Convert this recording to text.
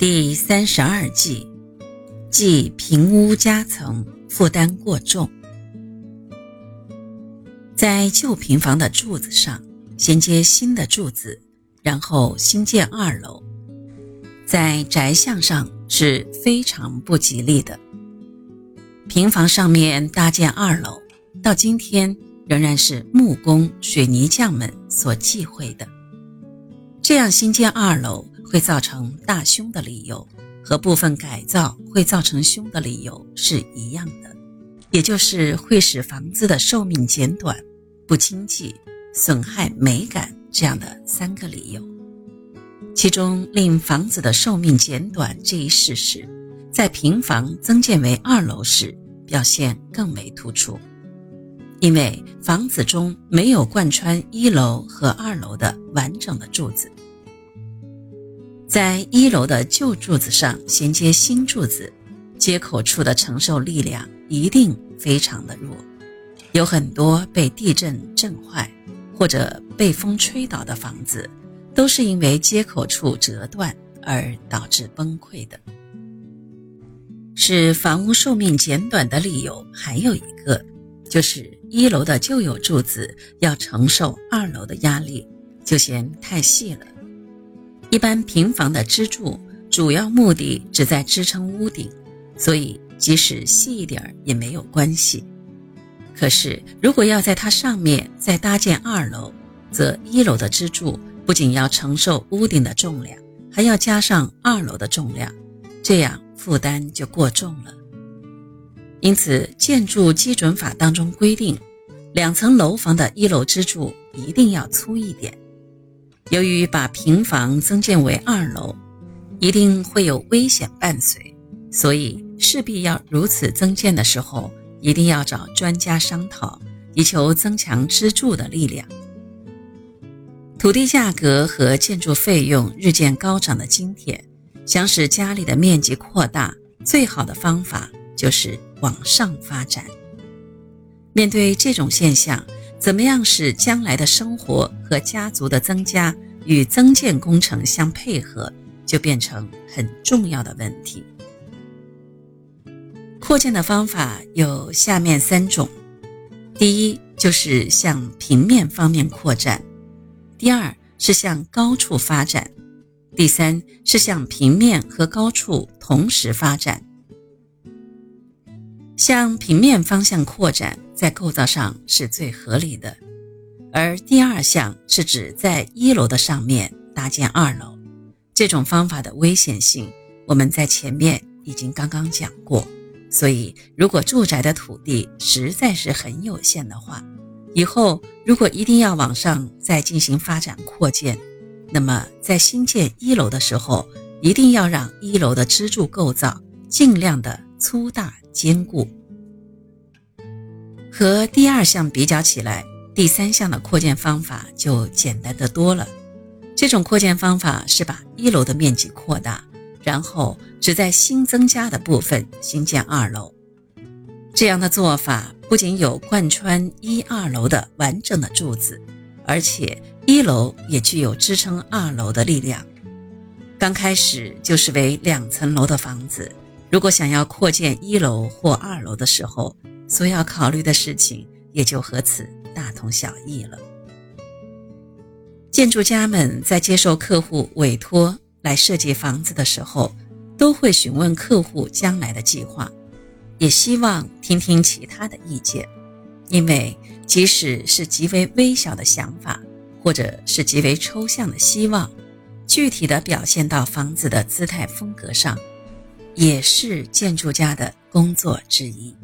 第三十二计，即平屋夹层，负担过重。在旧平房的柱子上衔接新的柱子，然后新建二楼，在宅相上是非常不吉利的。平房上面搭建二楼，到今天仍然是木工、水泥匠们所忌讳的。这样新建二楼。会造成大凶的理由和部分改造会造成凶的理由是一样的，也就是会使房子的寿命减短、不经济、损害美感这样的三个理由。其中令房子的寿命减短这一事实，在平房增建为二楼时表现更为突出，因为房子中没有贯穿一楼和二楼的完整的柱子。在一楼的旧柱子上衔接新柱子，接口处的承受力量一定非常的弱，有很多被地震震坏或者被风吹倒的房子，都是因为接口处折断而导致崩溃的。使房屋寿命减短的理由还有一个，就是一楼的旧有柱子要承受二楼的压力，就嫌太细了。一般平房的支柱主要目的只在支撑屋顶，所以即使细一点儿也没有关系。可是如果要在它上面再搭建二楼，则一楼的支柱不仅要承受屋顶的重量，还要加上二楼的重量，这样负担就过重了。因此，建筑基准法当中规定，两层楼房的一楼支柱一定要粗一点。由于把平房增建为二楼，一定会有危险伴随，所以势必要如此增建的时候，一定要找专家商讨，以求增强支柱的力量。土地价格和建筑费用日渐高涨的今天，想使家里的面积扩大，最好的方法就是往上发展。面对这种现象，怎么样使将来的生活和家族的增加与增建工程相配合，就变成很重要的问题。扩建的方法有下面三种：第一，就是向平面方面扩展；第二，是向高处发展；第三，是向平面和高处同时发展。向平面方向扩展，在构造上是最合理的。而第二项是指在一楼的上面搭建二楼，这种方法的危险性，我们在前面已经刚刚讲过。所以，如果住宅的土地实在是很有限的话，以后如果一定要往上再进行发展扩建，那么在新建一楼的时候，一定要让一楼的支柱构造尽量的粗大。坚固和第二项比较起来，第三项的扩建方法就简单的多了。这种扩建方法是把一楼的面积扩大，然后只在新增加的部分新建二楼。这样的做法不仅有贯穿一二楼的完整的柱子，而且一楼也具有支撑二楼的力量。刚开始就是为两层楼的房子。如果想要扩建一楼或二楼的时候，所要考虑的事情也就和此大同小异了。建筑家们在接受客户委托来设计房子的时候，都会询问客户将来的计划，也希望听听其他的意见，因为即使是极为微小的想法，或者是极为抽象的希望，具体的表现到房子的姿态风格上。也是建筑家的工作之一。